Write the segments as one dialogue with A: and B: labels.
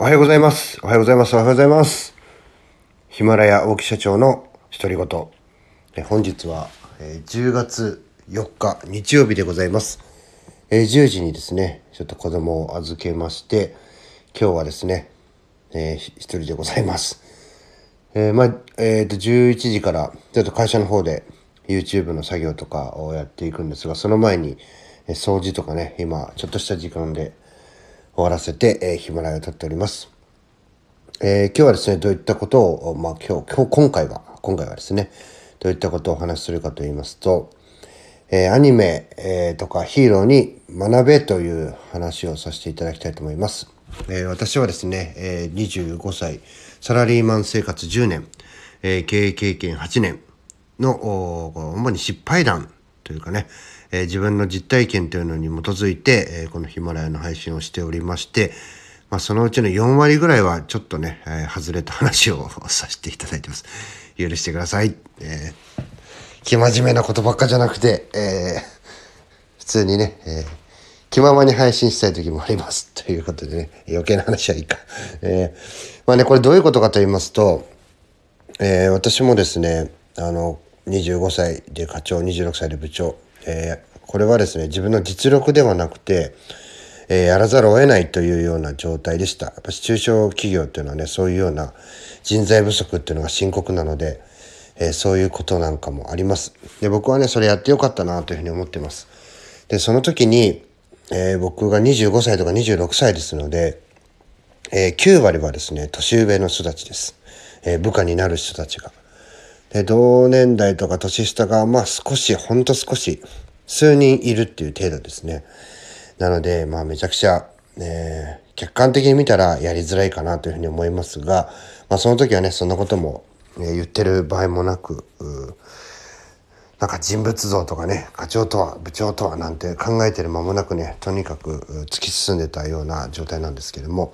A: おはようございます。おはようございます。おはようございます。ヒマラヤ大木社長の独り言。え本日は、10月4日日曜日でございます。10時にですね、ちょっと子供を預けまして、今日はですね、えー一人でございます。えーまあ、えっ、と、11時から、ちょっと会社の方で YouTube の作業とかをやっていくんですが、その前に、え掃除とかね、今、ちょっとした時間で終わらせて、えヒマラヤを撮っております。えー今日はですね、どういったことを、まあ今日、今日、今回は、今回はですね、どういったことをお話しするかと言いますと、えーアニメ、えーとかヒーローに学べという話をさせていただきたいと思います。えー私はですね、えー25歳、サラリーマン生活10年、えー経営経験8年の、お主に失敗談というかね、えー自分の実体験というのに基づいて、えーこのヒマラヤの配信をしておりまして、まあ、そのうちの4割ぐらいはちょっとね、えー外れた話をさせていただいてます。許してください。えー、気真面目なことばっかじゃなくて、えー普通にね、えー気ままに配信したい時もあります。ということでね、余計な話はいいか。えーまあね、これどういうことかと言いますと、えー私もですねあの25歳で課長26歳で部長、えーこれはですね自分の実力ではなくて、えーやらざるを得ないというような状態でしたやっぱ中小企業っていうのはねそういうような人材不足っていうのが深刻なので、えーそういうことなんかもありますで僕はねそれやってよかったなというふうに思ってますでその時に、えー僕が25歳とか26歳ですのでえー9割はですね、年上の人たちです。えー部下になる人たちが。で、同年代とか年下が、まあ少し、ほんと少し、数人いるっていう程度ですね。なので、まあめちゃくちゃ、えー客観的に見たらやりづらいかなというふうに思いますが、まあその時はね、そんなことも、えー言ってる場合もなく、なんか人物像とかね、課長とは部長とはなんて考えてる間もなくね、とにかく突き進んでたような状態なんですけれども、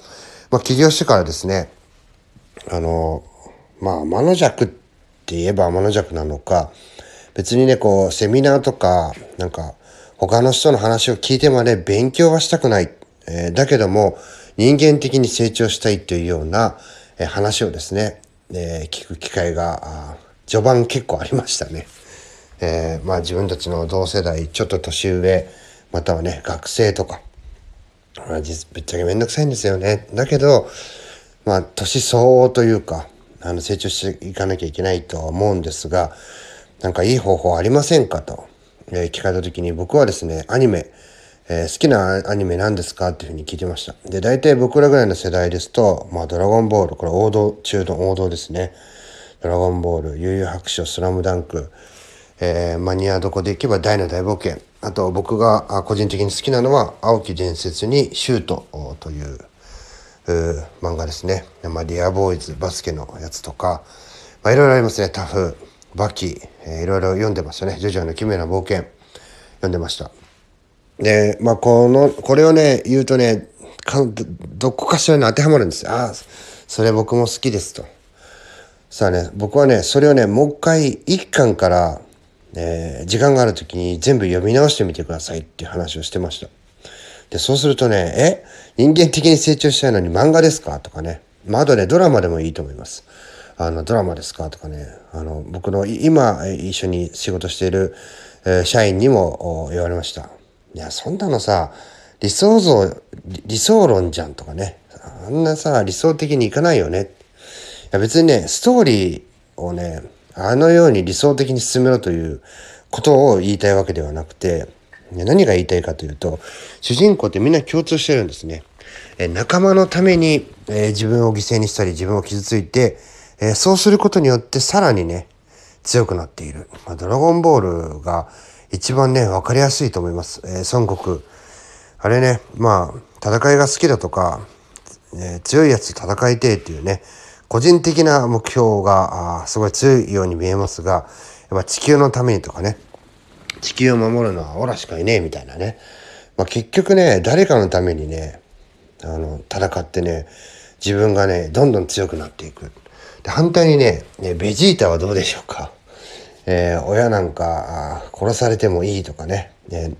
A: まあ起業してからですね、あの、まあ天の弱ってって言えば天の弱なのか、別にね、こう、セミナーとか、なんか、他の人の話を聞いてまで勉強はしたくない。えーだけども、人間的に成長したいというような、えー話をですね、えー聞く機会が、あ序盤結構ありましたね。えーまあ自分たちの同世代、ちょっと年上、またはね、学生とか、まあ、実ぶっちゃけめんどくさいんですよね。だけど、まあ、年相応というか、あの、成長していかなきゃいけないとは思うんですが、なんかいい方法ありませんかと、え聞かれた時に僕はですね、アニメ、えー好きなアニメ何ですかっていうふうに聞いてました。で、大体僕らぐらいの世代ですと、まあ、ドラゴンボール、これ王道中の王道ですね。ドラゴンボール、悠々白書、スラムダンク、えーマニアどこで行けば大の大冒険。あと僕が個人的に好きなのは、青き伝説にシュートという漫画ですね。まあ、ディアボーイズ、バスケのやつとか、まあ、いろいろありますね。タフ、バキ、えーいろいろ読んでましたね。ジョジョの奇妙な冒険、読んでました。で、まあ、この、これをね、言うとね、かどどこかしらに当てはまるんですよ。ああ、それ僕も好きですと。さあね、僕はね、それをね、もう一回、一巻から、えー時間がある時に全部読み直してみてくださいっていう話をしてました。で、そうするとね、え？人間的に成長したいのに漫画ですか？とかね。まあ、あとね、ドラマでもいいと思います。あの、ドラマですか？とかね。あの、僕の今一緒に仕事している、えー社員にも言われました。いや、そんなのさ、理想像、理想論じゃんとかね。あんなさ、理想的にいかないよね。いや別にね、ストーリーをね、あのように理想的に進めろということを言いたいわけではなくて、何が言いたいかというと、主人公ってみんな共通してるんですね。え仲間のために、え自分を犠牲にしたり自分を傷ついて、えそうすることによってさらにね、強くなっている。まあ、ドラゴンボールが一番ね、わかりやすいと思います。えー孫悟空。あれね、まあ、戦いが好きだとか、えー強いやつと戦いてっていうね、個人的な目標があすごい強いように見えますが、やっぱ地球のためにとかね、地球を守るのはオラしかいねえみたいなね。まあ、結局ね、誰かのためにね、あの、戦ってね、自分がね、どんどん強くなっていく。で反対にね、ねベジータはどうでしょうか。えー親なんか殺されてもいいとかね、ね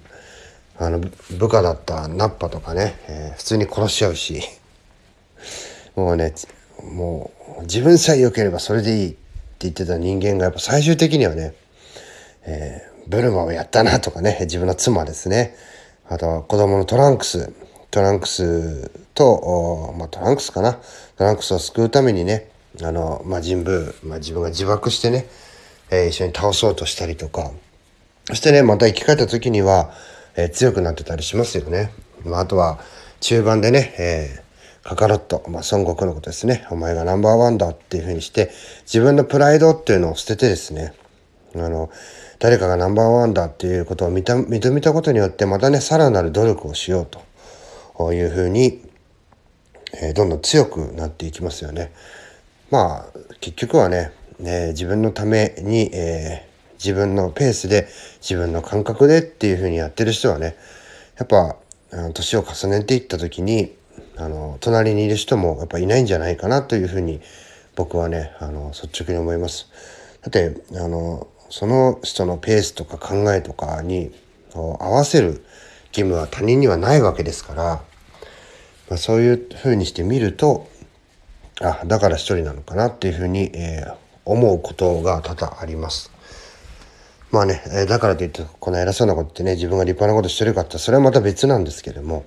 A: あの部部下だったナッパとかね、えー普通に殺しちゃうしもうね、もう自分さえ良ければそれでいいって言ってた人間がやっぱ最終的にはね、えー、ブルマをやったなとかね、自分の妻ですね。あとは子供のトランクス、トランクスと、まあ、トランクスかな。トランクスを救うためにね、あの、まあ、人部、まあ、自分が自爆してね、えー、一緒に倒そうとしたりとか、そしてね、また生き返った時には、えー、強くなってたりしますよね。まあ、あとは、中盤でね、えー、カカロット、まあ、孫悟空のことですね。お前がナンバーワンだっていうふうにして、自分のプライドっていうのを捨ててですね、あの、誰かがナンバーワンだっていうことを認めたことによって、またね、さらなる努力をしようというふうに、え、どんどん強くなっていきますよね。まあ、結局はね、ね自分のために、えー自分のペースで自分の感覚でっていう風にやってる人はねやっぱ年を重ねていった時にあの隣にいる人もやっぱいないんじゃないかなというふうに僕はねあの率直に思います。だってあのその人のペースとか考えとかに合わせる義務は他人にはないわけですから、まあ、そういうふうにして見るとあだから一人なのかなっていうふうに、えー、思うことが多々あります。まあね、えー、だからといってこの偉そうなことってね自分が立派なことしてるかってそれはまた別なんですけども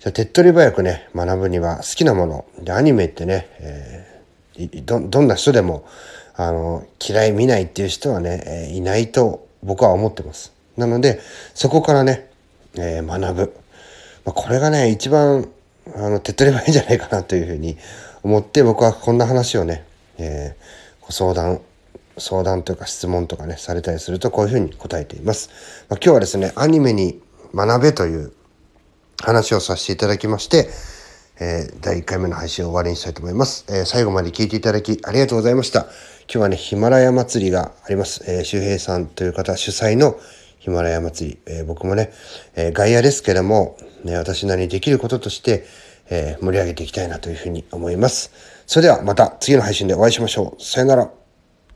A: じゃ手っ取り早くね学ぶには好きなものでアニメってね、えー、どどんな人でもあの嫌い見ないっていう人はね、え、いないと僕は思ってますなのでそこからね、えー、学ぶ、まあ、これがね一番あの手っ取り早いんじゃないかなというふうに思って僕はこんな話をね、えー、ご相談相談というか質問とかね、されたりするとこういうふうに答えています。まあ、今日はですね、アニメに学べという話をさせていただきまして、えー、第1回目の配信を終わりにしたいと思います。えー、最後まで聞いていただきありがとうございました。今日はね、ヒマラヤ祭りがあります。えー、周平さんという方主催のヒマラヤ祭り。えー、僕もね、え、外野ですけども、ね、私なりにできることとして、え、盛り上げていきたいなというふうに思います。それではまた次の配信でお会いしましょう。さよなら。